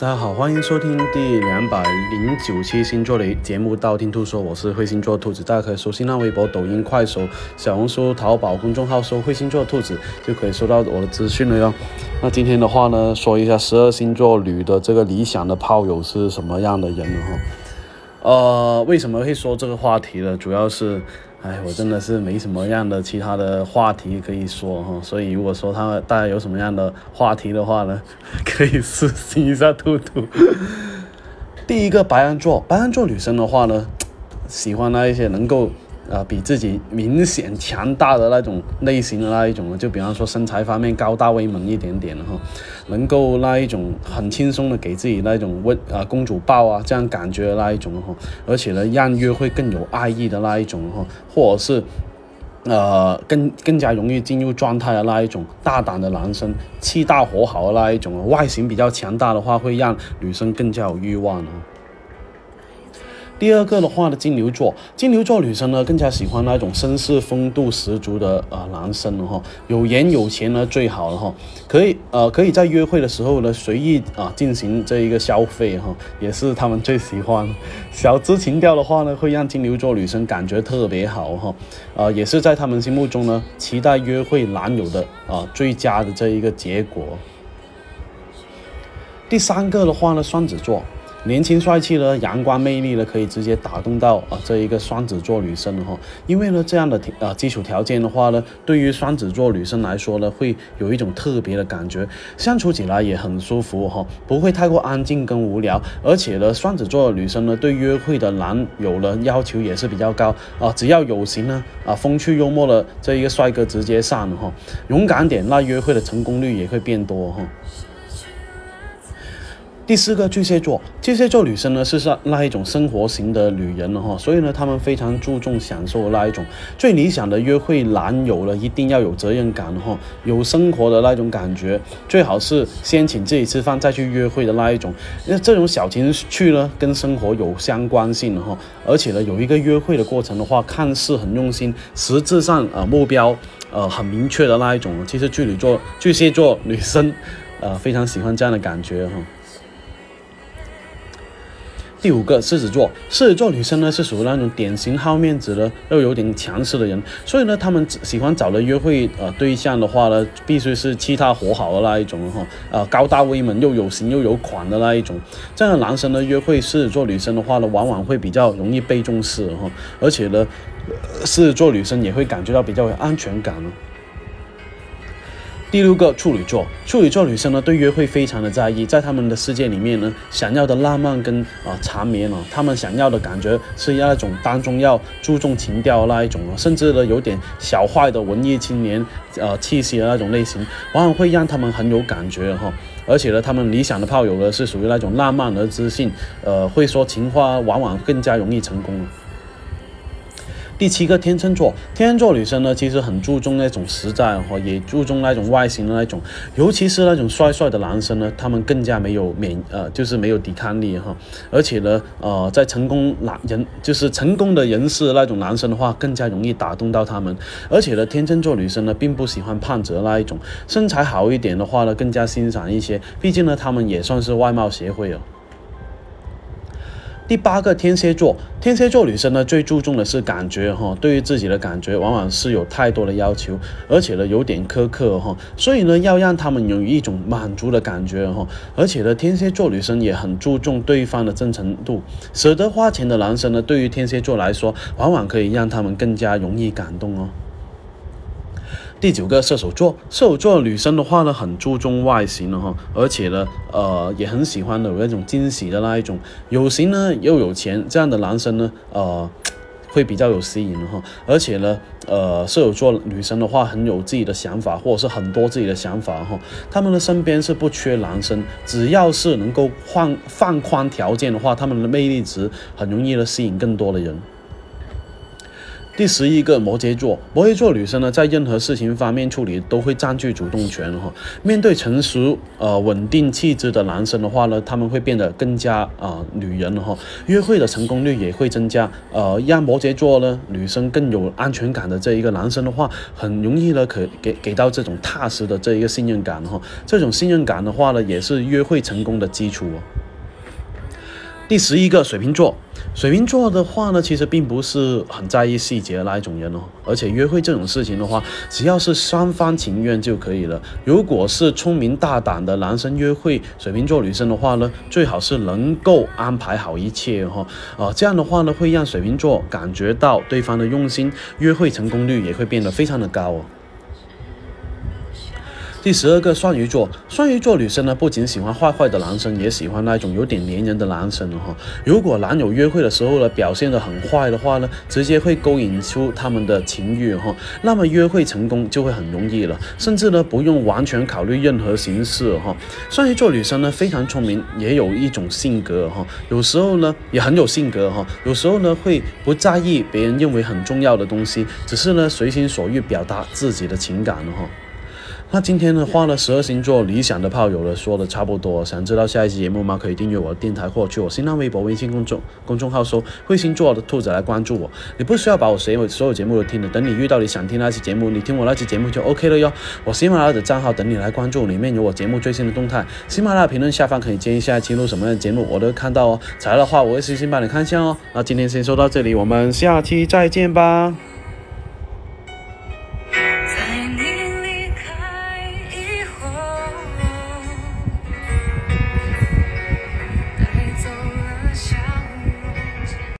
大家好，欢迎收听第两百零九期星座的节目《道听途说》，我是会星座兔子，大家可以搜新浪微博、抖音、快手、小红书、淘宝公众号搜“会星座兔子”，就可以收到我的资讯了哟。那今天的话呢，说一下十二星座女的这个理想的炮友是什么样的人？哈，呃，为什么会说这个话题呢？主要是。哎，我真的是没什么样的其他的话题可以说哈，所以如果说他大家有什么样的话题的话呢，可以私信一下兔兔。第一个白羊座，白羊座女生的话呢，喜欢那一些能够。啊，比自己明显强大的那种类型的那一种，就比方说身材方面高大威猛一点点的哈，能够那一种很轻松的给自己那一种温啊公主抱啊这样感觉的那一种哈，而且呢让约会更有爱意的那一种哈，或者是呃更更加容易进入状态的那一种大胆的男生，气大活好的那一种，外形比较强大的话，会让女生更加有欲望哦。第二个的话呢，金牛座，金牛座女生呢更加喜欢那种绅士风度十足的呃男生哈，有颜有钱呢最好了哈，可以呃可以在约会的时候呢随意啊进行这一个消费哈，也是他们最喜欢。小资情调的话呢，会让金牛座女生感觉特别好哈，呃也是在他们心目中呢期待约会男友的啊最佳的这一个结果。第三个的话呢，双子座。年轻帅气的阳光魅力呢，可以直接打动到啊这一个双子座女生哈，因为呢这样的呃基础条件的话呢，对于双子座女生来说呢，会有一种特别的感觉，相处起来也很舒服哈，不会太过安静跟无聊，而且呢双子座女生呢对约会的男友呢要求也是比较高啊，只要有型呢啊风趣幽默的这一个帅哥直接上哈，勇敢点，那约会的成功率也会变多哈。第四个巨蟹座，巨蟹座女生呢是是那一种生活型的女人了哈，所以呢，她们非常注重享受那一种。最理想的约会男友呢，一定要有责任感哈，有生活的那种感觉，最好是先请自己吃饭再去约会的那一种。那这种小情趣呢，跟生活有相关性的哈，而且呢，有一个约会的过程的话，看似很用心，实质上呃目标呃很明确的那一种。其实巨女座巨蟹座女生呃非常喜欢这样的感觉哈。第五个狮子座，狮子座女生呢是属于那种典型好面子的，又有点强势的人，所以呢，他们喜欢找的约会呃对象的话呢，必须是其他活好的那一种哈，呃高大威猛又有型又有款的那一种。这样的男生呢，约会狮子座女生的话呢，往往会比较容易被重视哈，而且呢，狮子座女生也会感觉到比较有安全感呢。第六个处女座，处女座女生呢对约会非常的在意，在他们的世界里面呢，想要的浪漫跟啊缠绵哦，他们想要的感觉是要那种当中要注重情调那一种哦，甚至呢有点小坏的文艺青年呃气息的那种类型，往往会让他们很有感觉哈，而且呢，他们理想的炮友呢是属于那种浪漫而知性，呃会说情话，往往更加容易成功。第七个天秤座，天秤座女生呢，其实很注重那种实在哈，也注重那种外形的那种，尤其是那种帅帅的男生呢，他们更加没有免呃，就是没有抵抗力哈，而且呢，呃，在成功男人就是成功的人士那种男生的话，更加容易打动到他们，而且呢，天秤座女生呢，并不喜欢胖子那一种，身材好一点的话呢，更加欣赏一些，毕竟呢，他们也算是外貌协会哦。第八个天蝎座，天蝎座女生呢最注重的是感觉哈，对于自己的感觉往往是有太多的要求，而且呢有点苛刻哈，所以呢要让他们有一种满足的感觉哈，而且呢天蝎座女生也很注重对方的真诚度，舍得花钱的男生呢对于天蝎座来说，往往可以让他们更加容易感动哦。第九个射手座，射手座女生的话呢，很注重外形的哈，而且呢，呃，也很喜欢的有那种惊喜的那一种，有型呢又有钱，这样的男生呢，呃，会比较有吸引的哈，而且呢，呃，射手座女生的话很有自己的想法，或者是很多自己的想法哈，他们的身边是不缺男生，只要是能够放放宽条件的话，他们的魅力值很容易的吸引更多的人。第十一个摩羯座，摩羯座女生呢，在任何事情方面处理都会占据主动权哈。面对成熟、呃稳定气质的男生的话呢，他们会变得更加啊女人哈。约会的成功率也会增加，呃，让摩羯座呢女生更有安全感的这一个男生的话，很容易呢可给给到这种踏实的这一个信任感哈。这种信任感的话呢，也是约会成功的基础。第十一个水瓶座，水瓶座的话呢，其实并不是很在意细节的那一种人哦。而且约会这种事情的话，只要是双方情愿就可以了。如果是聪明大胆的男生约会水瓶座女生的话呢，最好是能够安排好一切哈。啊，这样的话呢，会让水瓶座感觉到对方的用心，约会成功率也会变得非常的高哦。第十二个双鱼座，双鱼座女生呢，不仅喜欢坏坏的男生，也喜欢那种有点黏人的男生哈。如果男友约会的时候呢，表现得很坏的话呢，直接会勾引出他们的情欲哈，那么约会成功就会很容易了，甚至呢，不用完全考虑任何形式哈。双鱼座女生呢，非常聪明，也有一种性格哈，有时候呢，也很有性格哈，有时候呢，会不在意别人认为很重要的东西，只是呢，随心所欲表达自己的情感哈。那今天呢，花了十二星座理想的炮友了，说的差不多。想知道下一期节目吗？可以订阅我的电台，或去我新浪微博、微信公众公众号搜“会星座的兔子”来关注我。你不需要把我所有所有节目都听了，等你遇到你想听那期节目，你听我那期节目就 OK 了哟。我喜马拉雅的账号等你来关注，里面有我节目最新的动态。喜马拉雅评论下方可以建议下一期录什么样的节目，我都看到哦。材料的话，我会细心帮你看一下哦。那今天先说到这里，我们下期再见吧。